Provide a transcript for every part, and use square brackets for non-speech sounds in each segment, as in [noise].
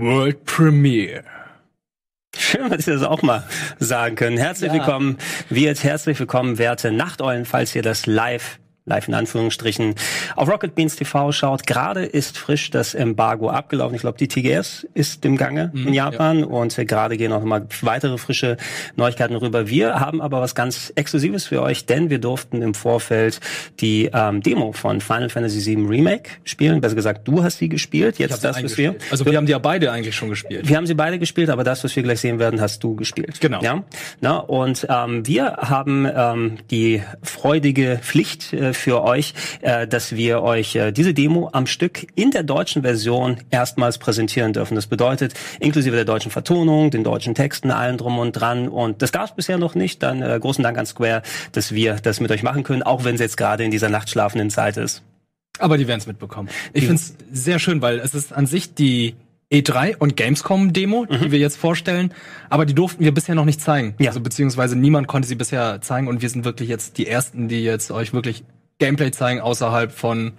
World Premiere. Schön, dass Sie das auch mal sagen können. Herzlich ja. willkommen, Wirt, herzlich willkommen, werte Nachteulen, falls ihr das live live in Anführungsstrichen, auf Rocket Beans TV schaut. Gerade ist frisch das Embargo abgelaufen. Ich glaube, die TGS ist im Gange mhm, in Japan ja. und gerade gehen auch nochmal weitere frische Neuigkeiten rüber. Wir haben aber was ganz Exklusives für euch, denn wir durften im Vorfeld die ähm, Demo von Final Fantasy VII Remake spielen. Besser gesagt, du hast sie gespielt. Jetzt das, was wir. Also wir haben die ja beide eigentlich schon gespielt. Wir haben sie beide gespielt, aber das, was wir gleich sehen werden, hast du gespielt. Genau. Ja. Na, und ähm, wir haben ähm, die freudige Pflicht äh, für euch, äh, dass wir euch äh, diese Demo am Stück in der deutschen Version erstmals präsentieren dürfen. Das bedeutet, inklusive der deutschen Vertonung, den deutschen Texten, allen drum und dran. Und das gab es bisher noch nicht. Dann äh, großen Dank an Square, dass wir das mit euch machen können, auch wenn es jetzt gerade in dieser nachtschlafenden Zeit ist. Aber die werden es mitbekommen. Ich finde es sehr schön, weil es ist an sich die E3 und Gamescom Demo, mhm. die wir jetzt vorstellen, aber die durften wir bisher noch nicht zeigen. Ja. Also beziehungsweise niemand konnte sie bisher zeigen und wir sind wirklich jetzt die ersten, die jetzt euch wirklich Gameplay zeigen außerhalb von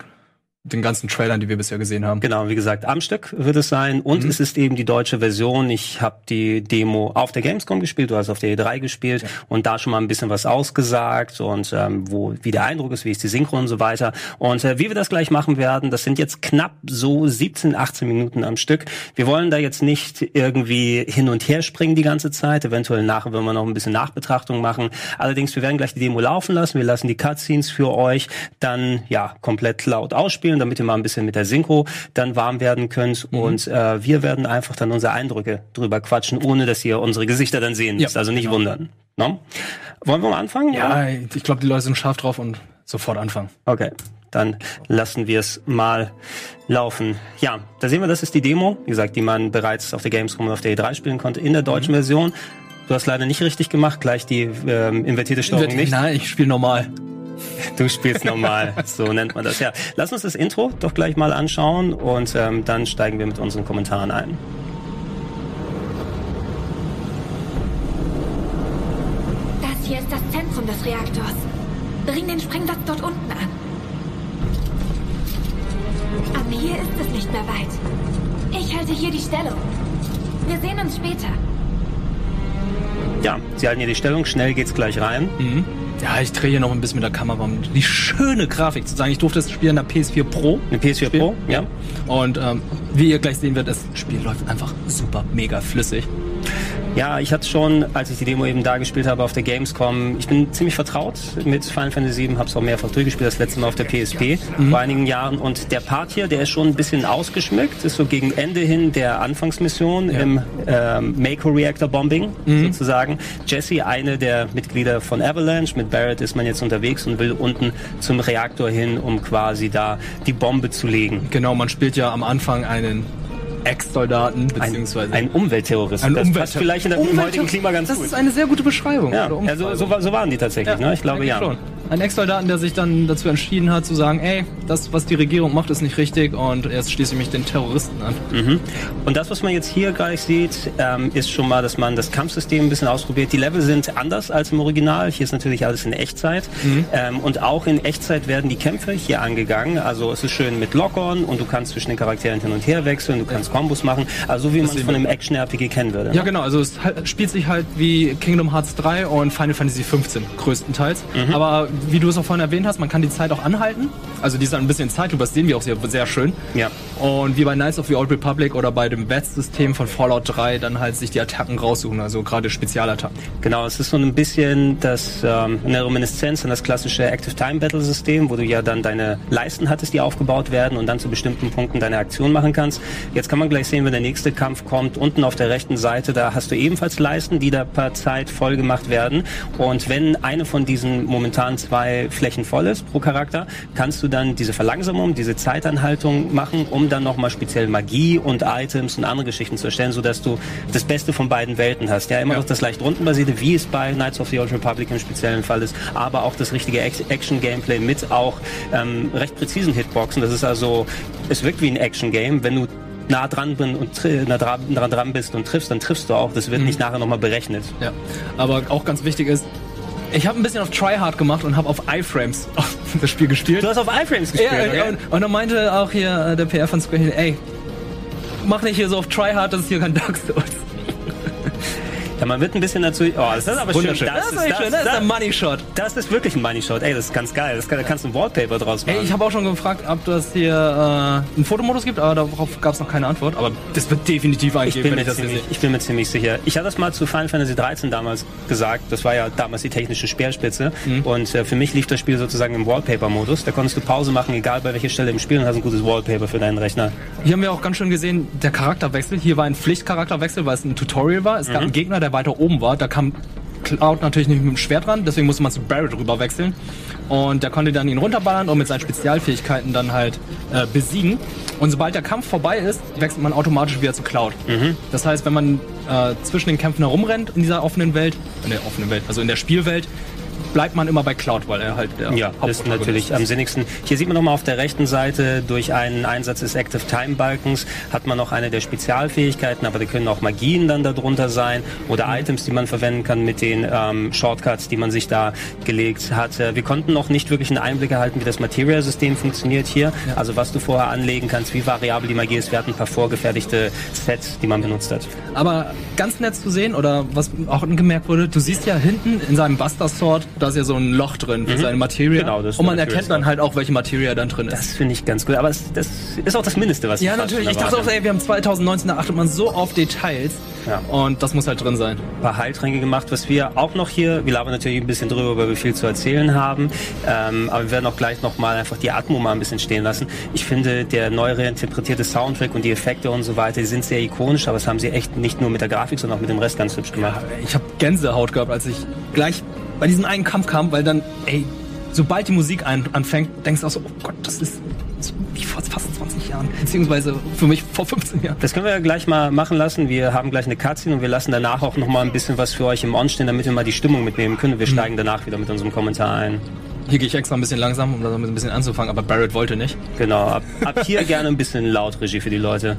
den ganzen Trailern, die wir bisher gesehen haben. Genau, wie gesagt, am Stück wird es sein und mhm. es ist eben die deutsche Version. Ich habe die Demo auf der Gamescom gespielt, du hast auf der E3 gespielt ja. und da schon mal ein bisschen was ausgesagt und ähm, wo wie der Eindruck ist, wie ist die Synchro und so weiter. Und äh, wie wir das gleich machen werden, das sind jetzt knapp so 17, 18 Minuten am Stück. Wir wollen da jetzt nicht irgendwie hin und her springen die ganze Zeit. Eventuell nachher wenn wir noch ein bisschen Nachbetrachtung machen. Allerdings, wir werden gleich die Demo laufen lassen. Wir lassen die Cutscenes für euch dann ja komplett laut ausspielen spielen, damit ihr mal ein bisschen mit der Synchro dann warm werden könnt. Mhm. Und äh, wir werden einfach dann unsere Eindrücke drüber quatschen, ohne dass ihr unsere Gesichter dann sehen müsst. Ja, also nicht genau. wundern. No? Wollen wir mal anfangen? Ja, oder? ich glaube, die Leute sind scharf drauf und sofort anfangen. Okay. Dann lassen wir es mal laufen. Ja, da sehen wir, das ist die Demo, wie gesagt, die man bereits auf der Gamescom und auf der E3 spielen konnte, in der deutschen mhm. Version. Du hast leider nicht richtig gemacht, gleich die ähm, invertierte Steuerung nicht. Nein, ich spiele normal. Du spielst normal, [laughs] so nennt man das. Ja, lass uns das Intro doch gleich mal anschauen und ähm, dann steigen wir mit unseren Kommentaren ein. Das hier ist das Zentrum des Reaktors. Bring den Sprengsatz dort unten an. Ab hier ist es nicht mehr weit. Ich halte hier die Stellung. Wir sehen uns später. Ja, Sie halten hier die Stellung. Schnell geht's gleich rein. Mhm. Ja, ich drehe hier noch ein bisschen mit der Kamera, um die schöne Grafik zu sagen. Ich durfte das Spiel in der PS4 Pro. Eine PS4 spielen. Pro, ja. Und ähm, wie ihr gleich sehen werdet, das Spiel läuft einfach super mega flüssig. Ja, ich hatte schon, als ich die Demo eben da gespielt habe auf der Gamescom, ich bin ziemlich vertraut mit Final Fantasy VII, habe es auch mehrfach durchgespielt, das letzte Mal auf der PSP mhm. vor einigen Jahren. Und der Part hier, der ist schon ein bisschen ausgeschmückt, ist so gegen Ende hin der Anfangsmission ja. im ähm, Mako Reactor Bombing mhm. sozusagen. Jesse, eine der Mitglieder von Avalanche, mit Barrett ist man jetzt unterwegs und will unten zum Reaktor hin, um quasi da die Bombe zu legen. Genau, man spielt ja am Anfang einen Ex-Soldaten beziehungsweise ein, ein Umweltterrorist. Ein das passt vielleicht in der, im heutigen Klima ganz das gut. Das ist eine sehr gute Beschreibung. Ja, also so, so, waren die tatsächlich. Ja, ne? Ich glaube ja. Schon ein Ex-Soldaten, der sich dann dazu entschieden hat, zu sagen, ey, das, was die Regierung macht, ist nicht richtig und jetzt schließe ich mich den Terroristen an. Mhm. Und das, was man jetzt hier gleich sieht, ähm, ist schon mal, dass man das Kampfsystem ein bisschen ausprobiert. Die Level sind anders als im Original. Hier ist natürlich alles in Echtzeit. Mhm. Ähm, und auch in Echtzeit werden die Kämpfe hier angegangen. Also es ist schön mit Lock-on und du kannst zwischen den Charakteren hin und her wechseln, du kannst Kombos machen. Also wie man es von einem Action-RPG kennen würde. Ne? Ja, genau. Also es spielt sich halt wie Kingdom Hearts 3 und Final Fantasy 15 größtenteils. Mhm. Aber wie du es auch vorhin erwähnt hast, man kann die Zeit auch anhalten. Also die ist ein bisschen Zeitlupe, das sehen wir auch sehr, sehr schön. Ja. Und wie bei Knights of the Old Republic oder bei dem VETS-System von Fallout 3 dann halt sich die Attacken raussuchen, also gerade Spezialattacken. Genau, es ist so ein bisschen das ähm, eine Reminiszenz an das klassische Active Time Battle System, wo du ja dann deine Leisten hattest, die aufgebaut werden und dann zu bestimmten Punkten deine Aktion machen kannst. Jetzt kann man gleich sehen, wenn der nächste Kampf kommt, unten auf der rechten Seite, da hast du ebenfalls Leisten, die da per Zeit voll gemacht werden. Und wenn eine von diesen momentan zwei Flächen voll ist pro Charakter, kannst du dann diese Verlangsamung, diese Zeitanhaltung machen, um dann nochmal speziell Magie und Items und andere Geschichten zu erstellen, sodass du das Beste von beiden Welten hast. Ja, immer ja. noch das leicht rundenbasierte, wie es bei Knights of the Old Republic im speziellen Fall ist, aber auch das richtige Action-Gameplay mit auch ähm, recht präzisen Hitboxen. Das ist also, es wirkt wie ein Action-Game, wenn du nah dran bin und nah dran, dran bist und triffst, dann triffst du auch. Das wird mhm. nicht nachher nochmal berechnet. Ja, aber auch ganz wichtig ist, ich habe ein bisschen auf Tryhard gemacht und habe auf iFrames [laughs] das Spiel gespielt. Du hast auf iFrames gespielt? Ja, okay. und, und dann meinte auch hier äh, der PR von Square, ey, mach nicht hier so auf Tryhard, das ist hier kein Dark Souls. Ja, man wird ein bisschen dazu. Oh, das ist aber schön. Wunderschön. Das, ist, das, schön. das ist ein Money Shot. Das ist wirklich ein Money Shot. Ey, das ist ganz geil. Das kann, da kannst du ein Wallpaper draus machen. Ey, ich habe auch schon gefragt, ob das hier äh, einen Fotomodus gibt, aber darauf gab es noch keine Antwort. Aber das wird definitiv eingeben, ich bin, das ziemlich, ich bin mir ziemlich sicher. Ich hatte das mal zu Final Fantasy 13 damals gesagt. Das war ja damals die technische Speerspitze. Mhm. Und äh, für mich lief das Spiel sozusagen im Wallpaper-Modus. Da konntest du Pause machen, egal bei welcher Stelle im Spiel, und hast ein gutes Wallpaper für deinen Rechner. Hier haben wir auch ganz schön gesehen, der Charakterwechsel. Hier war ein Pflichtcharakterwechsel, weil es ein Tutorial war. Es gab mhm. einen Gegner, der weiter oben war. Da kam Cloud natürlich nicht mit dem Schwert ran, deswegen musste man zu Barrett rüber wechseln. Und der konnte dann ihn runterballern und mit seinen Spezialfähigkeiten dann halt äh, besiegen. Und sobald der Kampf vorbei ist, wechselt man automatisch wieder zu Cloud. Mhm. Das heißt, wenn man äh, zwischen den Kämpfen herumrennt in dieser offenen Welt, in der offenen Welt, also in der Spielwelt, bleibt man immer bei Cloud, weil er halt der Ja, das ist natürlich am sinnigsten. Hier sieht man nochmal auf der rechten Seite, durch einen Einsatz des Active Time Balkens hat man noch eine der Spezialfähigkeiten, aber die können auch Magien dann darunter sein oder mhm. Items, die man verwenden kann mit den ähm, Shortcuts, die man sich da gelegt hat. Äh, wir konnten noch nicht wirklich einen Einblick erhalten, wie das Material-System funktioniert hier. Ja. Also was du vorher anlegen kannst, wie variabel die Magie ist. Wir hatten ein paar vorgefertigte Sets, die man benutzt hat. Aber ganz nett zu sehen oder was auch angemerkt wurde, du siehst ja hinten in seinem Buster Sword da ist ja so ein Loch drin für mhm. seine Materie. Genau, das Und man erkennt dann halt auch, welche Materie da drin ist. Das finde ich ganz gut. Aber das, das, ist auch das Mindeste, was ich Ja, natürlich. Ich dachte auch, ey, wir haben 2019, da achtet man so auf Details. Ja. Und das muss halt drin sein. Ein paar Heiltränke gemacht, was wir auch noch hier, wir labern natürlich ein bisschen drüber, weil wir viel zu erzählen haben. Ähm, aber wir werden auch gleich nochmal einfach die Atmo mal ein bisschen stehen lassen. Ich finde, der neu reinterpretierte Soundtrack und die Effekte und so weiter, die sind sehr ikonisch, aber das haben sie echt nicht nur mit der Grafik, sondern auch mit dem Rest ganz hübsch gemacht. Ja, ich habe Gänsehaut gehabt, als ich gleich bei diesem einen Kampf kam, weil dann, ey, sobald die Musik ein, anfängt, denkst du auch so, oh Gott, das ist wie vor fast 20 Jahren, beziehungsweise für mich vor 15 Jahren. Das können wir ja gleich mal machen lassen. Wir haben gleich eine Cutscene und wir lassen danach auch noch mal ein bisschen was für euch im On stehen, damit wir mal die Stimmung mitnehmen können. Wir mhm. steigen danach wieder mit unserem Kommentar ein. Hier gehe ich extra ein bisschen langsam, um das ein bisschen anzufangen, aber Barrett wollte nicht. Genau, ab, ab hier [laughs] gerne ein bisschen laut Regie für die Leute.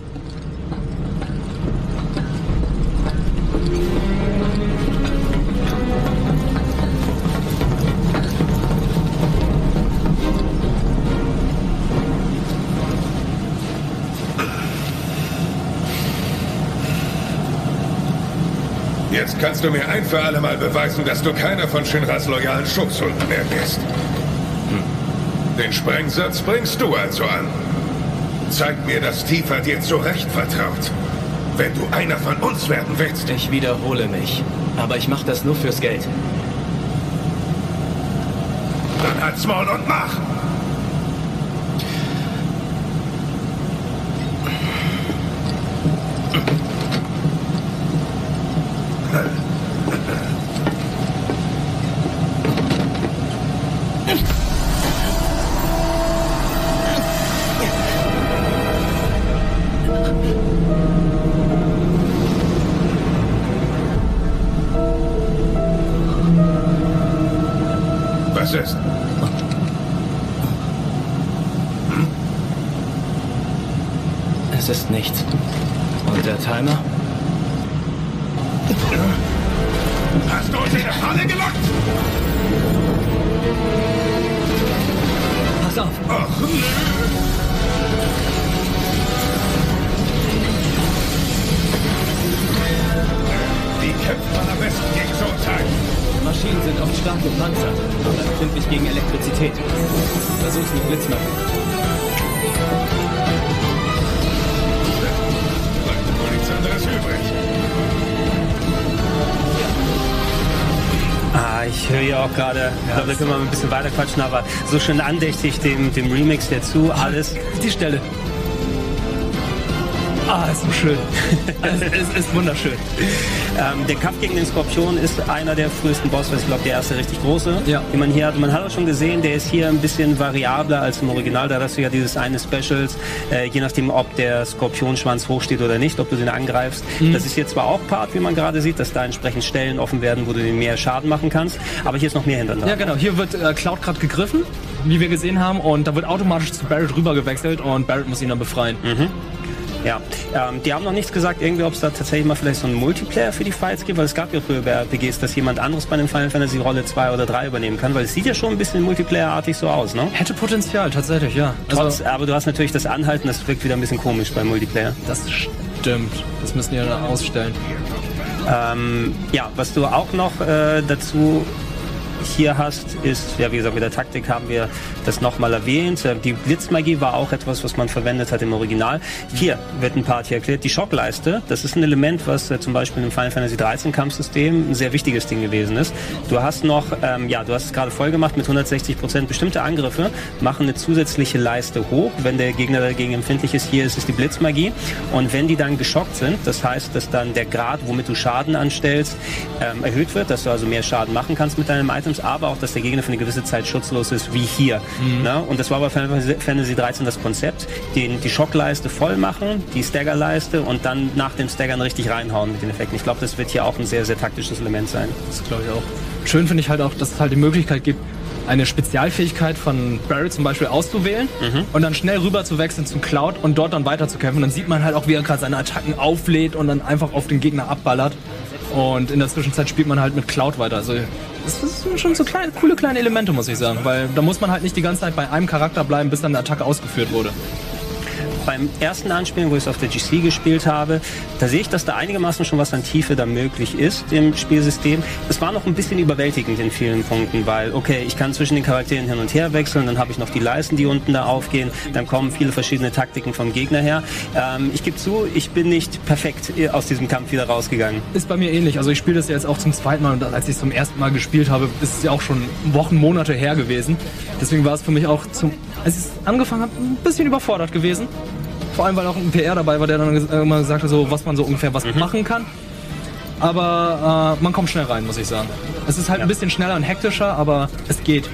Kannst du mir ein für alle Mal beweisen, dass du keiner von Shinras loyalen Schutzhunden mehr bist. Hm. Den Sprengsatz bringst du also an. Zeig mir, dass Tifa dir zu Recht vertraut. Wenn du einer von uns werden willst. Ich wiederhole mich. Aber ich mach das nur fürs Geld. Dann halt's Maul und mach! Oft stark gepanzert, aber empfindlich gegen Elektrizität. Versuch's mit Blitzmagie. Bleibt wohl nichts anderes übrig. Ah, ich höre ja auch gerade, ich glaube, da können wir ein bisschen weiter quatschen, aber so schön andächtig dem, dem Remix dazu, alles. Die Stelle. Ah, ist so schön. [laughs] es ist, ist wunderschön. Ähm, der Kampf gegen den Skorpion ist einer der frühesten Bosse, ich glaube der erste richtig große, ja. den man hier hat. Man hat auch schon gesehen, der ist hier ein bisschen variabler als im Original. Da hast du ja dieses eine Specials, äh, je nachdem, ob der Skorpionschwanz hochsteht oder nicht, ob du den angreifst. Mhm. Das ist hier zwar auch Part, wie man gerade sieht, dass da entsprechend Stellen offen werden, wo du den mehr Schaden machen kannst, aber hier ist noch mehr hinter Ja, genau. Hier wird äh, Cloud gerade gegriffen, wie wir gesehen haben, und da wird automatisch zu Barrett rüber gewechselt und Barrett muss ihn dann befreien. Mhm. Ja, ähm, die haben noch nichts gesagt, irgendwie, ob es da tatsächlich mal vielleicht so einen Multiplayer für die Fights gibt, weil es gab ja früher bei RPGs, dass jemand anderes bei einem Final Fantasy Rolle 2 oder 3 übernehmen kann, weil es sieht ja schon ein bisschen Multiplayer-artig so aus, ne? Hätte Potenzial, tatsächlich, ja. Also, Trotz, aber du hast natürlich das Anhalten, das wirkt wieder ein bisschen komisch beim Multiplayer. das stimmt. Das müssen die ja ausstellen. Ähm, ja, was du auch noch äh, dazu hier hast, ist, ja wie gesagt, mit der Taktik haben wir das nochmal erwähnt. Äh, Die Blitzmagie war auch etwas, was man verwendet hat im Original. Hier wird ein Part hier erklärt. Die Schockleiste, das ist ein Element, was äh, zum Beispiel im Final Fantasy 13 Kampfsystem ein sehr wichtiges Ding gewesen ist. Du hast noch, ähm, ja, du hast es gerade voll gemacht mit 160 Prozent. Bestimmte Angriffe machen eine zusätzliche Leiste hoch. Wenn der Gegner dagegen empfindlich ist, hier ist es die Blitzmagie. Und wenn die dann geschockt sind, das heißt, dass dann der Grad, womit du Schaden anstellst, ähm, erhöht wird, dass du also mehr Schaden machen kannst mit deinen Items, aber auch, dass der Gegner für eine gewisse Zeit schutzlos ist, wie hier. Ne? Und das war bei Final Fantasy 13 das Konzept, den, die Schockleiste voll machen, die Staggerleiste und dann nach dem Staggern richtig reinhauen mit den Effekten. Ich glaube, das wird hier auch ein sehr, sehr taktisches Element sein. Das glaube ich auch. Schön finde ich halt auch, dass es halt die Möglichkeit gibt, eine Spezialfähigkeit von Barrett zum Beispiel auszuwählen und dann schnell rüber zu wechseln zu Cloud und dort dann weiter zu kämpfen. Und dann sieht man halt auch, wie er gerade seine Attacken auflädt und dann einfach auf den Gegner abballert. Und in der Zwischenzeit spielt man halt mit Cloud weiter. Also das sind schon so kleine, coole kleine Elemente, muss ich sagen. Weil da muss man halt nicht die ganze Zeit bei einem Charakter bleiben, bis dann eine Attacke ausgeführt wurde. Beim ersten Anspielen, wo ich es auf der GC gespielt habe, da sehe ich, dass da einigermaßen schon was an Tiefe da möglich ist im Spielsystem. Es war noch ein bisschen überwältigend in vielen Punkten, weil, okay, ich kann zwischen den Charakteren hin und her wechseln, dann habe ich noch die Leisten, die unten da aufgehen, dann kommen viele verschiedene Taktiken vom Gegner her. Ähm, ich gebe zu, ich bin nicht perfekt aus diesem Kampf wieder rausgegangen. Ist bei mir ähnlich. Also ich spiele das ja jetzt auch zum zweiten Mal und als ich es zum ersten Mal gespielt habe, ist es ja auch schon Wochen, Monate her gewesen. Deswegen war es für mich auch zum, als ich es angefangen habe, ein bisschen überfordert gewesen. Vor allem, weil auch ein PR dabei war, der dann ges- immer gesagt hat, so, was man so ungefähr was machen kann. Aber äh, man kommt schnell rein, muss ich sagen. Es ist halt ein bisschen schneller und hektischer, aber es geht.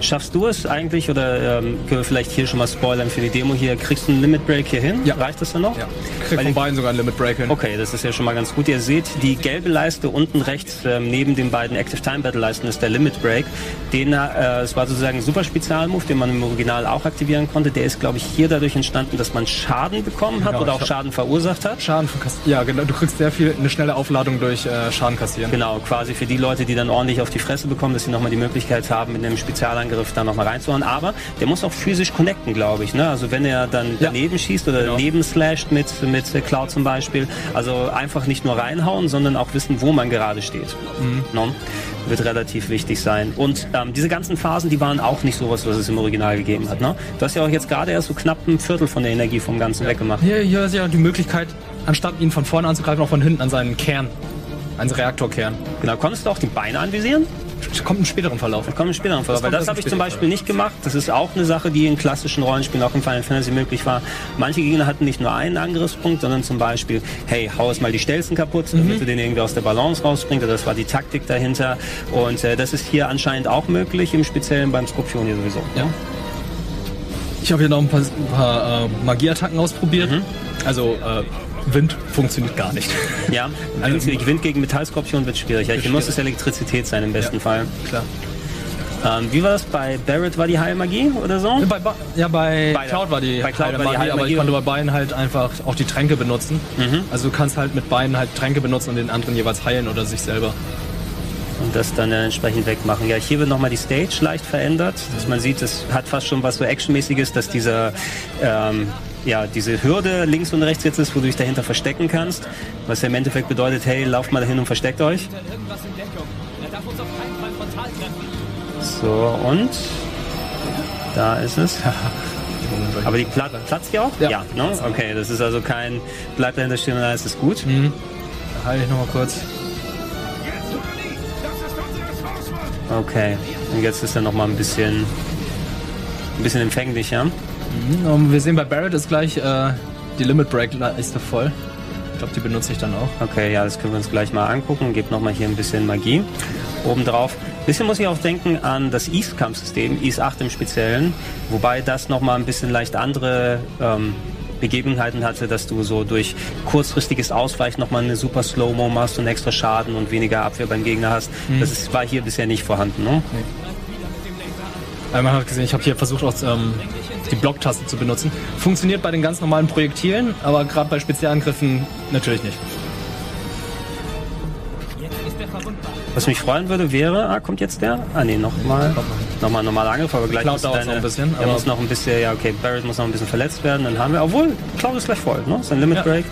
Schaffst du es eigentlich, oder ähm, können wir vielleicht hier schon mal spoilern für die Demo hier, kriegst du einen Limit Break hier hin? Ja. Reicht das dann noch? Ja. Krieg Weil von beiden sogar ein Limit Break hin. Okay, das ist ja schon mal ganz gut. Ihr seht, die gelbe Leiste unten rechts ähm, neben den beiden Active Time Battle Leisten ist der Limit Break. Den, äh, es war sozusagen ein super Spezialmove, den man im Original auch aktivieren konnte. Der ist, glaube ich, hier dadurch entstanden, dass man Schaden bekommen hat Genau, oder auch ich Schaden verursacht hat. Schaden von Kass Ja, genau. Du kriegst sehr viel, eine schnelle Aufladung durch äh, Schaden kassieren. Genau, quasi für die Leute, die dann ordentlich auf die Fresse bekommen, dass sie nochmal die Möglichkeit haben, mit einem Spezialangriff da nochmal reinzuhauen. Aber der muss auch physisch connecten, glaube ich. Ne? Also wenn er dann Ja. daneben schießt oder Genau. daneben slasht mit, mit Cloud zum Beispiel. Also einfach nicht nur reinhauen, sondern auch wissen, wo man gerade steht. No? Wird relativ wichtig sein. Und ähm, diese ganzen Phasen, die waren auch nicht sowas, was es im Original gegeben hat. Ne? Du hast ja auch jetzt gerade erst so knapp ein Viertel von der Energie vom Ganzen weggemacht. Hier, hier ist ja die Möglichkeit, anstatt ihn von vorne anzugreifen, auch von hinten an seinen Kern. Einen Reaktorkern. Genau, konntest du auch die Beine anvisieren? Kommt im späteren Verlauf. Kommen später noch vor. Das Weil kommt das erst habe im ich zum späteren Beispiel nicht gemacht. Das ist auch eine Sache, die in klassischen Rollenspielen, auch in Final Fantasy möglich war. Manche Gegner hatten nicht nur einen Angriffspunkt, sondern zum Beispiel, hey, hau es mal die Stelzen kaputt, damit du den irgendwie aus der Balance rausbringst. Das war die Taktik dahinter. Und äh, das ist hier anscheinend auch möglich, im Speziellen beim Skorpion hier sowieso. Ja. Ich habe hier noch ein paar, ein paar äh, Magieattacken ausprobiert. Also äh, Wind funktioniert gar nicht. [laughs] Ja, also Wind gegen Metallskorpion wird schwierig. Hier muss es Elektrizität sein im besten Ja. Fall. Klar. Ähm, wie war das? Bei Barrett war die Heilmagie oder so? Bei, ja, bei Beide. Cloud war die Bei Cloud Heile war die aber Heilmagie ich konnte bei beiden halt einfach auch die Tränke benutzen. Also du kannst halt mit beiden halt Tränke benutzen und den anderen jeweils heilen oder sich selber. und das dann äh, entsprechend wegmachen. Ja, hier wird nochmal die Stage leicht verändert, dass man sieht, es hat fast schon was so Actionmäßiges, dass dieser ähm, ja, diese Hürde links und rechts jetzt ist, wo du dich dahinter verstecken kannst, was ja im Endeffekt bedeutet, hey, lauft mal dahin und versteckt euch. Irgendwas in Deckung. Er darf uns auf keinen Fall frontal treffen. So, und da ist es. [laughs] Aber die Pla platzt die auch? Ja. ne? Okay, das ist also kein, bleibt dahinter stehen und alles ist gut. Da heile ich nochmal kurz. Okay, und jetzt ist er nochmal ein bisschen, ein bisschen empfänglicher. Um, wir sehen bei Barrett ist gleich äh, die Limit Break Leiste voll. Ich glaube, die benutze ich dann auch. Okay, ja, das können wir uns gleich mal angucken. Gebt nochmal hier ein bisschen Magie obendrauf. Bisschen muss ich auch denken an das East-Kampfsystem, East 8 im Speziellen, wobei das nochmal ein bisschen leicht andere ähm, Begebenheiten hatte, dass du so durch kurzfristiges Ausweichen nochmal eine super Slow-Mo machst und extra Schaden und weniger Abwehr beim Gegner hast. Das ist, war hier bisher nicht vorhanden. Ne? Weil man hat gesehen, ich habe hier versucht, auch ähm, die Blocktaste zu benutzen. Funktioniert bei den ganz normalen Projektilen, aber gerade bei Spezialangriffen natürlich nicht. Was mich freuen würde, wäre, ah, kommt jetzt der? Ah, nee, nochmal. Nochmal ein normaler Angriff, aber gleich muss deine, noch ein bisschen, Er aber- muss noch ein bisschen, ja, okay, Barrett muss noch ein bisschen verletzt werden, dann haben wir, obwohl, Cloud ist gleich voll, ne? Ist ein Limit Ja. Break.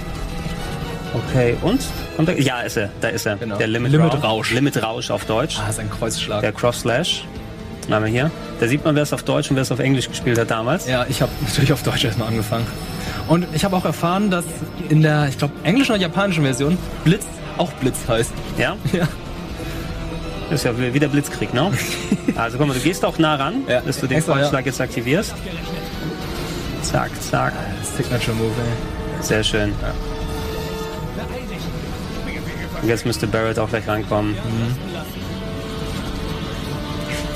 Okay, und? Kommt er? Ja, ist er, da ist er. Genau. Der Limit, Limit Rausch. Rausch. Limit Rausch auf Deutsch. Ah, ist ein Kreuzschlag. Der Cross Slash. Wir hier. Da sieht man, wer es auf Deutsch und wer es auf Englisch gespielt hat damals. Ja, ich habe natürlich auf Deutsch erstmal angefangen. Und ich habe auch erfahren, dass in der, ich glaube, englischen oder japanischen Version Blitz auch Blitz heißt. Ja? [laughs] Ja. Das ist ja wie der Blitzkrieg, ne? [laughs] Also guck mal, du gehst auch nah ran, Ja, dass du den extra, ja. Jetzt aktivierst. Zack, zack. Signature Move, ey. Sehr schön. Und jetzt müsste Barrett auch gleich rankommen.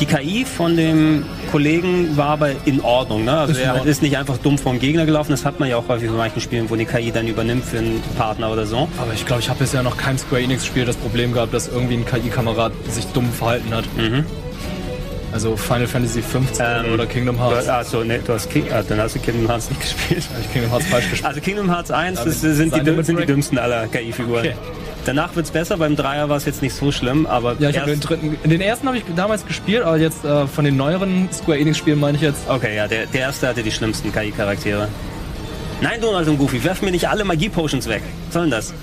Die KI von dem Kollegen war aber in Ordnung. Ne? Also Ist er ist nicht einfach dumm vom Gegner gelaufen. Das hat man ja auch häufig in manchen Spielen, wo die KI dann übernimmt für einen Partner oder so. Aber ich glaube, ich habe bisher noch kein Square Enix-Spiel das Problem gehabt, dass irgendwie ein KI-Kamerad sich dumm verhalten hat. Also Final Fantasy 15 Ähm, oder Kingdom Hearts. Ah, so, nee, du hast King, ah, dann hast du Kingdom Hearts nicht [laughs] gespielt. Hab ich Kingdom Hearts falsch gespielt. Also Kingdom Hearts 1 Ja, sind, die, sind die dümmsten aller KI-Figuren. Okay. Danach wird's besser, beim Dreier war es jetzt nicht so schlimm, aber Ja, ich habe den erst- dritten, den ersten habe ich damals gespielt, aber jetzt äh, von den neueren Square Enix-Spielen meine ich jetzt. Okay, ja, der, der erste hatte die schlimmsten KI-Charaktere. Nein, Donald und Goofy, werf mir nicht alle Magie-Potions weg. Was soll denn das?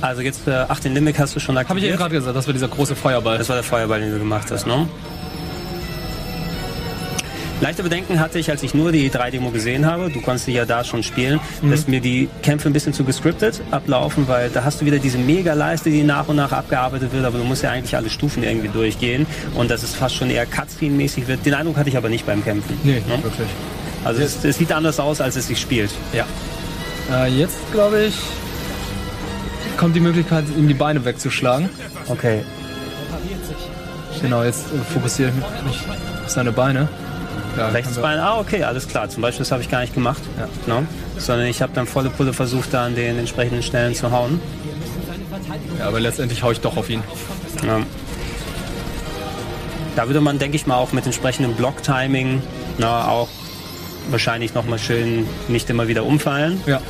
Also jetzt, äh, ach, den Limit hast du schon Habe ich aktiviert. eben gerade gesagt, das war dieser große Feuerball. Das war der Feuerball, den du gemacht hast, ne? Leichte Bedenken hatte ich, als ich nur die 3-Demo gesehen habe, du konntest die ja da schon spielen, Mhm. dass mir die Kämpfe ein bisschen zu gescriptet ablaufen, weil da hast du wieder diese Mega-Leiste, die nach und nach abgearbeitet wird, aber du musst ja eigentlich alle Stufen irgendwie durchgehen und dass es fast schon eher Cutscene-mäßig wird. Den Eindruck hatte ich aber nicht beim Kämpfen. nee, Ne? wirklich. Also es, es sieht anders aus, als es sich spielt. Ja. Äh, jetzt, glaube ich, kommt die Möglichkeit, ihm die Beine wegzuschlagen. Okay. Genau, jetzt äh, fokussiere ich mich auf seine Beine. Ja, Rechtes können wir- Bein, ah okay, alles klar. Zum Beispiel, das habe ich gar nicht gemacht. Ja. Ne? Sondern ich habe dann volle Pulle versucht, da an den entsprechenden Stellen zu hauen. Ja, aber letztendlich hau ich doch auf ihn. Ja. Da würde man, denke ich mal, auch mit entsprechendem Block-Timing na, auch wahrscheinlich nochmal schön nicht immer wieder umfallen. Ja.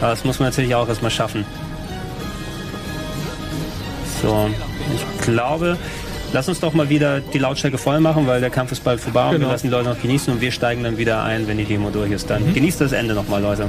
Aber das muss man natürlich auch erstmal schaffen. So, ich glaube, lass uns doch mal wieder die Lautstärke voll machen, weil der Kampf ist bald vorbei und wir Genau. lassen die Leute noch genießen und wir steigen dann wieder ein, wenn die Demo durch ist. Dann genießt das Ende nochmal, Leute.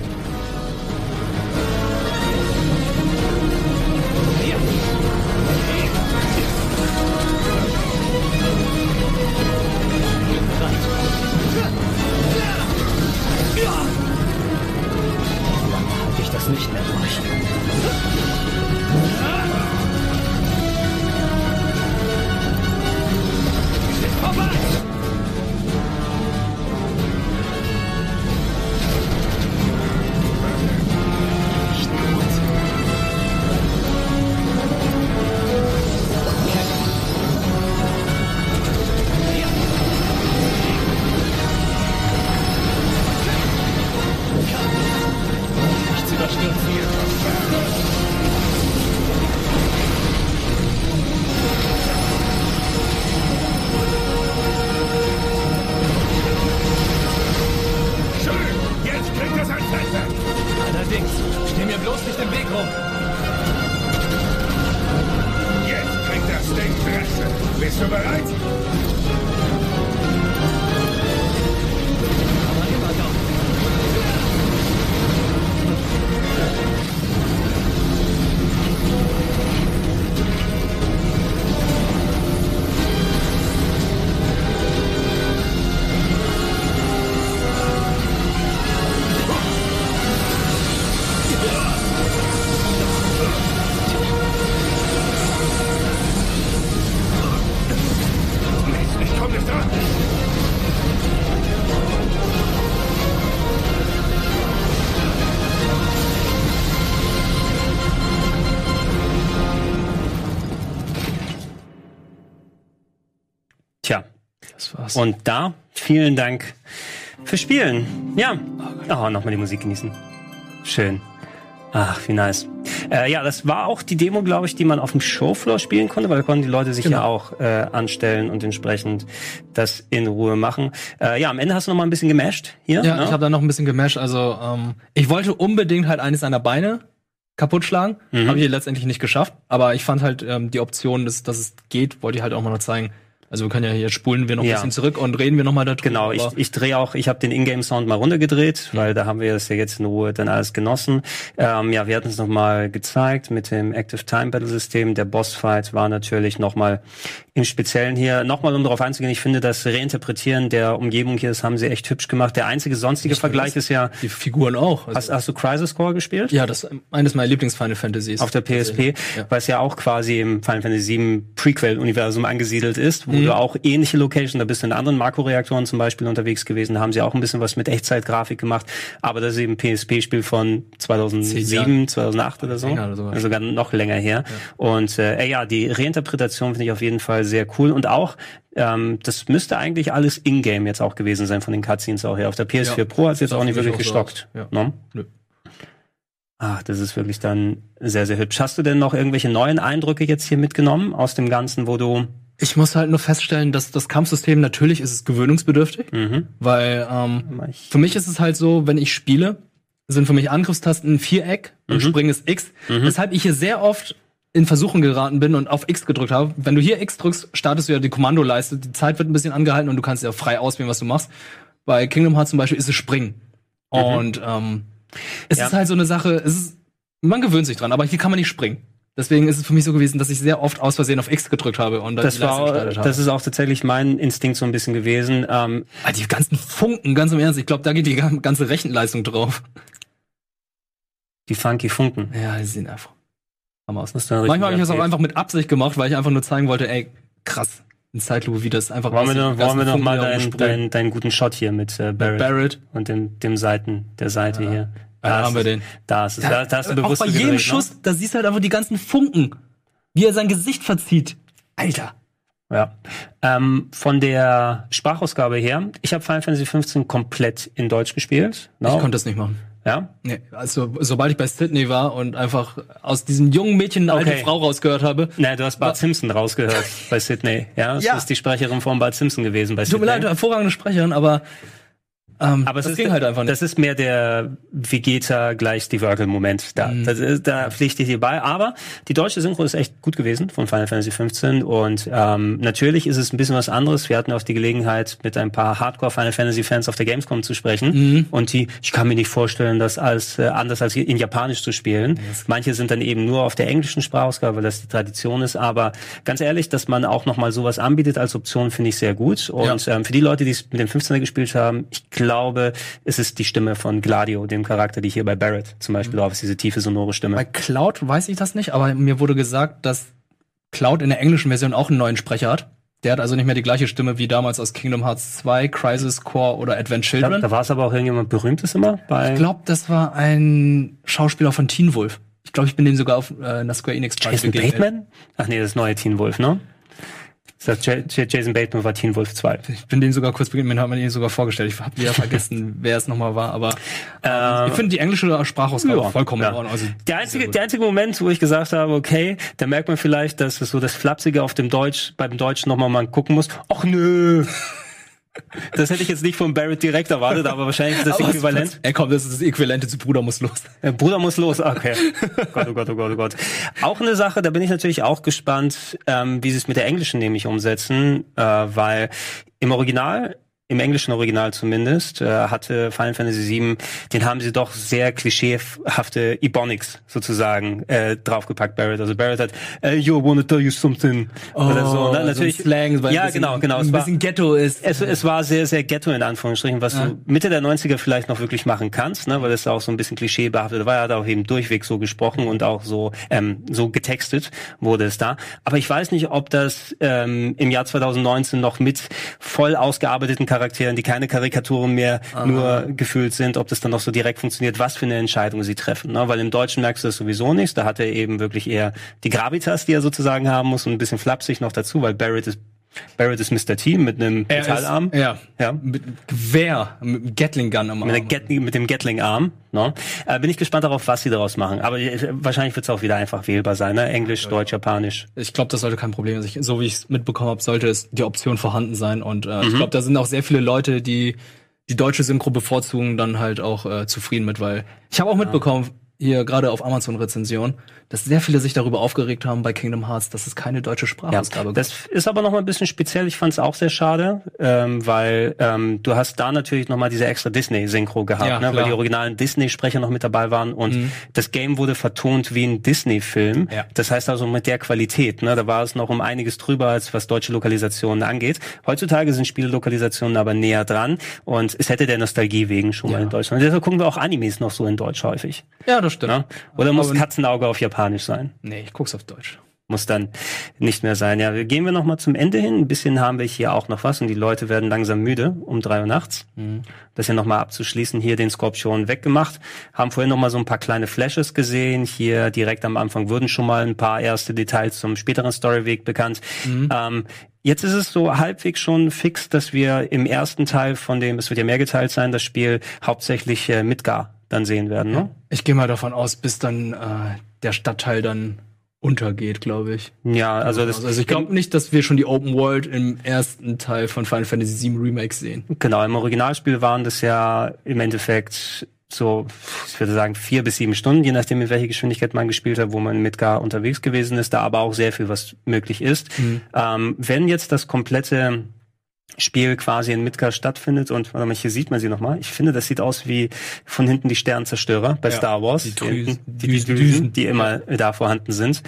Bist du bereit? War's. und da vielen Dank fürs Spielen. Ja, oh, nochmal die Musik genießen. Schön. Ach, wie nice. Äh, ja, das war auch die Demo, glaube ich, die man auf dem Showfloor spielen konnte, weil da konnten die Leute sich Genau. ja auch äh, anstellen und entsprechend das in Ruhe machen. Äh, ja, am Ende hast du noch mal ein bisschen gemasht hier. Ja, ne? ich habe da noch ein bisschen gemasht. Also ähm, ich wollte unbedingt halt eines seiner Beine kaputt schlagen. Mhm. Habe ich letztendlich nicht geschafft. Aber ich fand halt ähm, die Option, dass, dass es geht, wollte ich halt auch mal noch zeigen. Also wir können ja hier spulen wir noch Ja. ein bisschen zurück und reden wir noch mal darüber. Genau, ich, ich drehe auch, ich habe den Ingame-Sound mal runtergedreht, weil da haben wir das ja jetzt in Ruhe dann alles genossen. Ähm, ja, wir hatten es nochmal gezeigt mit dem Active Time Battle System. Der Bossfight war natürlich nochmal im Speziellen hier. Nochmal, um darauf einzugehen, ich finde, das Reinterpretieren der Umgebung hier, das haben sie echt hübsch gemacht. Der einzige sonstige Vergleich ist ja, die Figuren auch. Also, hast, hast du Crisis Core gespielt? ja, das ist eines meiner Lieblings-Final Fantasies. auf der PSP, Ja. weil es ja auch quasi im Final Fantasy VII Prequel-Universum angesiedelt ist, wo du auch ähnliche Location, da bist du in anderen Makro-Reaktoren zum Beispiel unterwegs gewesen, da haben sie auch ein bisschen was mit Echtzeitgrafik gemacht, aber das ist eben ein PSP-Spiel von 2007, 2008 oder so, Länger oder also sogar noch länger her. Und äh, ja, die Reinterpretation finde ich auf jeden Fall sehr cool und auch ähm, das müsste eigentlich alles in-game jetzt auch gewesen sein von den Cutscenes auch her. Auf der PS4 Ja, Pro hat es jetzt auch nicht wirklich auch so gestockt. aus. ne? Nö. Ach, das ist wirklich dann sehr, sehr hübsch. Hast du denn noch irgendwelche neuen Eindrücke jetzt hier mitgenommen aus dem Ganzen, wo du... Ich muss halt nur feststellen, dass das Kampfsystem natürlich ist es gewöhnungsbedürftig, Mhm. weil ähm, für mich ist es halt so, wenn ich spiele, sind für mich Angriffstasten ein Viereck und Mhm. Springen ist X, weshalb ich hier sehr oft in Versuchen geraten bin und auf X gedrückt habe. Wenn du hier X drückst, startest du ja die Kommandoleiste, die Zeit wird ein bisschen angehalten und du kannst ja frei auswählen, was du machst. Bei Kingdom Hearts zum Beispiel ist es Springen. Und ähm, es Mhm. Ja. ist halt so eine Sache, es ist, man gewöhnt sich dran, aber hier kann man nicht springen. Deswegen ist es für mich so gewesen, dass ich sehr oft aus Versehen auf X gedrückt habe und dann Das war, gestartet habe. das ist auch tatsächlich mein Instinkt so ein bisschen gewesen. Ähm, Ah, die ganzen Funken, ganz im Ernst, ich glaube, da geht die ga- ganze Rechenleistung drauf. die funky Funken. Ja, die sehen einfach Hammer aus. Manchmal habe ich das auch einfach mit Absicht gemacht, weil ich einfach nur zeigen wollte, ey, krass, in Zeitlupe, wie das einfach Wollen wir noch, wollen wir noch Funken, mal die da deinen, deinen, deinen guten Shot hier mit äh, Barrett, Barrett. und dem, dem Seiten, der Seite hier. Da haben wir den. Da ist es. Da, da hast du auch bewusst bei jedem gedreht, ne? Schuss, da siehst du halt einfach die ganzen Funken, wie er sein Gesicht verzieht. Alter. Ja. Ähm, von der Sprachausgabe her, ich habe Final Fantasy 15 komplett in Deutsch gespielt. Ich No? konnte das nicht machen. ja? Nee, also sobald ich bei Sydney war und einfach aus diesem jungen Mädchen eine alte Okay. Frau rausgehört habe, Na, du hast Bart Simpson rausgehört [laughs] bei Sydney. Ja, das Ja. ist die Sprecherin von Bart Simpson gewesen bei tut mir Sydney. leid, hervorragende Sprecherin, aber ähm, Aber es das ist, ging halt einfach nicht. Das ist mehr der Vegeta gleich Steve Urkel-Moment. Da, Mhm. das ist, da pflichte ich dir bei. Aber die deutsche Synchro ist echt gut gewesen von Final Fantasy 15. Und ähm, natürlich ist es ein bisschen was anderes. Wir hatten auch die Gelegenheit, mit ein paar Hardcore Final Fantasy Fans auf der Gamescom zu sprechen. Mhm. Und die, ich kann mir nicht vorstellen, das als äh, anders als in Japanisch zu spielen. Manche sind dann eben nur auf der englischen Sprachausgabe, weil das die Tradition ist. Aber ganz ehrlich, dass man auch noch mal sowas anbietet als Option, finde ich sehr gut. Und ähm, für die Leute, die es mit dem 15er gespielt haben, ich glaube, es ist die Stimme von Gladio, dem Charakter, die hier bei Barrett zum Beispiel drauf ist, diese tiefe, sonore Stimme. Bei Cloud weiß ich das nicht, aber mir wurde gesagt, dass Cloud in der englischen Version auch einen neuen Sprecher hat. Der hat also nicht mehr die gleiche Stimme wie damals aus Kingdom Hearts 2, Crisis Core oder Advent Da, Children. da war es aber auch irgendjemand Berühmtes immer bei ich glaube, das war ein Schauspieler von Teen Wolf. Ich glaube, ich bin dem sogar auf äh, einer Square Enix Jason. Bateman? Ach nee, das neue Teen Wolf, ne? Das Jason Bateman war Teen Wolf 2. Ich bin dem sogar kurz begegnet, mir hat man ihn sogar vorgestellt. Ich habe wieder [laughs] vergessen, wer es nochmal war, aber ähm, ich finde die englische Sprachausgabe Ja, vollkommen ja. Also, Der einzige, der einzige Moment, wo ich gesagt habe, okay, da merkt man vielleicht, dass es so das Flapsige auf dem Deutsch, beim Deutschen nochmal mal gucken muss. Ach nö. Das hätte ich jetzt nicht von Barrett direkt erwartet, aber wahrscheinlich ist das aber äquivalent. Ey, komm, das ist das Äquivalente zu Bruder muss los. Äh, Bruder muss los. Okay. [laughs] Gott, oh Gott, oh Gott, oh Gott. Auch eine Sache, da bin ich natürlich auch gespannt, ähm, wie sie es mit der englischen nämlich umsetzen, äh, weil im Original im englischen Original zumindest, äh, hatte Final Fantasy VII, den haben sie doch sehr klischeehafte Ebonics sozusagen äh, draufgepackt, Barrett. Also Barrett hat, äh, yo, wanna tell you something. oder so. Natürlich, Oh, so ein Slang, weil ja, bisschen, genau, genau. Es Ein war, bisschen Ghetto ist. es, es war sehr, sehr Ghetto in Anführungsstrichen, was Ja. du Mitte der 90er vielleicht noch wirklich machen kannst, ne, weil es auch so ein bisschen klischeebehaftet war. Er hat auch eben durchweg so gesprochen und auch so, ähm, so getextet wurde es da. Aber ich weiß nicht, ob das ähm, im Jahr 2019 noch mit voll ausgearbeiteten Charakteren, die keine Karikaturen mehr nur gefüllt sind, ob das dann noch so direkt funktioniert, was für eine Entscheidung sie treffen. Ne? Weil im Deutschen merkst du das sowieso nicht. Da hat er eben wirklich eher die Gravitas, die er sozusagen haben muss und ein bisschen flapsig noch dazu, weil Barrett ist Barrett ist Mr. T mit einem Er Metallarm. Ist, ja. Ja. Mit Gewehr, mit einem Gatling Gun am Mit, Arm. Gatling, mit dem Gatling-Arm. Ne? Äh, bin ich gespannt darauf, was sie daraus machen. Aber wahrscheinlich wird es auch wieder einfach wählbar sein. Ne? Englisch, Deutsch, Japanisch. Ich glaube, das sollte kein Problem sein. So wie ich es mitbekommen habe, sollte es die Option vorhanden sein. Und äh, Mhm. ich glaube, da sind auch sehr viele Leute, die die deutsche Synchro bevorzugen, dann halt auch äh, zufrieden mit, weil ich habe auch mitbekommen, hier gerade auf Amazon-Rezension, dass sehr viele sich darüber aufgeregt haben bei Kingdom Hearts, dass es keine deutsche Ja, Sprachausgabe gibt. das ist aber noch mal ein bisschen speziell. Ich fand es auch sehr schade, ähm, weil ähm, du hast da natürlich noch mal diese extra Disney-Synchro gehabt, Ja, ne? weil die originalen Disney-Sprecher noch mit dabei waren und das Game wurde vertont wie ein Disney-Film. Ja. Das heißt also mit der Qualität. Ne? Da war es noch um einiges drüber, als was deutsche Lokalisationen angeht. Heutzutage sind Spiellokalisationen aber näher dran und es hätte der Nostalgie wegen schon mal in Deutschland. Und deshalb gucken wir auch Animes noch so in Deutsch häufig. ja, das stimmt. Ne? Oder muss Aber- Katzenauge auf Japanisch sein? Nee, ich guck's auf Deutsch. muss dann nicht mehr sein. Ja, gehen wir noch mal zum Ende hin. Ein bisschen haben wir hier auch noch was und die Leute werden langsam müde um drei Uhr nachts. Das hier noch mal abzuschließen. Hier den Skorpion weggemacht. Haben vorhin noch mal so ein paar kleine Flashes gesehen. Hier direkt am Anfang wurden schon mal ein paar erste Details zum späteren Storyweg bekannt. Ähm, Jetzt ist es so halbwegs schon fix, dass wir im ersten Teil von dem, es wird ja mehr geteilt sein, das Spiel hauptsächlich äh, Midgar dann sehen werden. Ne? Ich gehe mal davon aus, bis dann äh, der Stadtteil dann untergeht, glaube ich. Ja, also das also ich glaube nicht, dass wir schon die Open World im ersten Teil von Final Fantasy VII Remake sehen. Genau, im Originalspiel waren das ja im Endeffekt so, ich würde sagen, vier bis sieben Stunden, je nachdem, in welcher Geschwindigkeit man gespielt hat, wo man mit gar unterwegs gewesen ist, da aber auch sehr viel, was möglich ist. Ähm, wenn jetzt das komplette Spiel quasi in Midgar stattfindet und warte mal, hier sieht man sie nochmal. Ich finde, das sieht aus wie von hinten die Sternzerstörer bei Ja, Star Wars. die Drüsen. die, die Düsen. Düsen, die immer da vorhanden sind.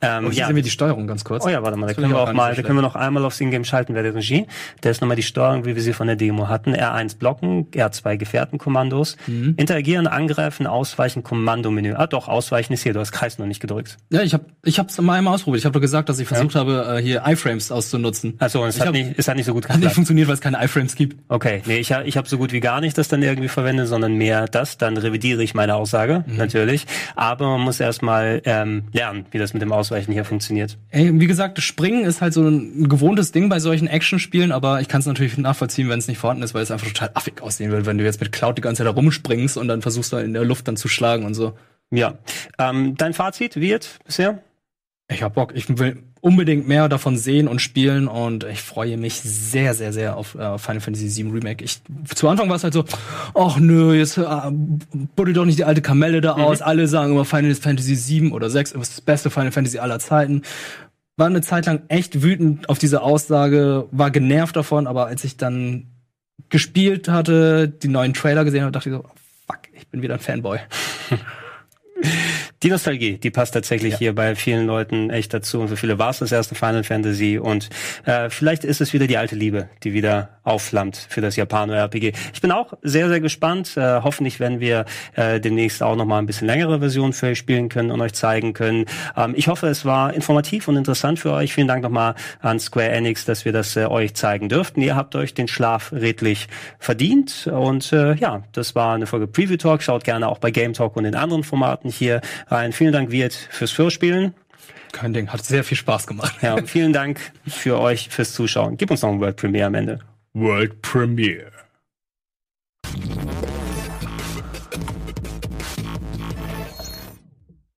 Ähm, Und hier ja. sehen wir die Steuerung ganz kurz. Oh ja, warte mal, da können wir auch mal, so da können wir noch einmal aufs Ingame schalten, wer der Regie. Da ist nochmal die Steuerung, wie wir sie von der Demo hatten. R1 blocken, R2 Gefährtenkommandos, Mhm. interagieren, angreifen, ausweichen, Kommandomenü. Ah doch, ausweichen ist hier, du hast Kreis noch nicht gedrückt. Ja, ich habe ich hab's mal einmal ausprobiert. Ich habe doch gesagt, dass ich versucht habe, äh, hier Iframes auszunutzen. Also es Ich hat, hab- nicht, es hat nicht so gut Hat nicht funktioniert, weil es keine Iframes gibt. Okay, nee, ich, ich habe so gut wie gar nicht das dann irgendwie verwendet, sondern mehr das. Dann revidiere ich meine Aussage, Mhm. natürlich. Aber man muss erstmal ähm, lernen, wie das mit dem Ausweichen hier funktioniert. Ey, wie gesagt, Springen ist halt so ein gewohntes Ding bei solchen Actionspielen, aber ich kann es natürlich nachvollziehen, wenn es nicht vorhanden ist, weil es einfach total affig aussehen würde, wenn du jetzt mit Cloud die ganze Zeit da rumspringst und dann versuchst du in der Luft dann zu schlagen und so. Ja. Ähm, dein Fazit wird bisher? Ich hab Bock. Ich will unbedingt mehr davon sehen und spielen und ich freue mich sehr, sehr, sehr auf äh, Final Fantasy VII Remake. Ich, zu Anfang war es halt so, ach nö, jetzt äh, buddel doch nicht die alte Kamelle da aus. Alle sagen immer Final Fantasy VII oder 6 ist das beste Final Fantasy aller Zeiten. War eine Zeit lang echt wütend auf diese Aussage, war genervt davon, aber als ich dann gespielt hatte, die neuen Trailer gesehen habe, dachte ich so, fuck, ich bin wieder ein Fanboy. [laughs] Die Nostalgie, die passt tatsächlich hier bei vielen Leuten echt dazu. Und für viele war es das erste Final Fantasy. Und äh, vielleicht ist es wieder die alte Liebe, die wieder aufflammt für das Japano-RPG. Ich bin auch sehr, sehr gespannt. Äh, hoffentlich werden wir äh, demnächst auch noch mal ein bisschen längere Version für euch spielen können und euch zeigen können. Ähm, ich hoffe, es war informativ und interessant für euch. Vielen Dank nochmal an Square Enix, dass wir das äh, euch zeigen dürften. Ihr habt euch den Schlaf redlich verdient. Und äh, ja, das war eine Folge Preview Talk. Schaut gerne auch bei Game Talk und den anderen Formaten hier rein. Vielen Dank, Wirt, fürs Vorspielen. Kein Ding, hat sehr viel Spaß gemacht. Ja, und vielen Dank für euch fürs Zuschauen. Gib uns noch ein World Premiere am Ende. World Premiere.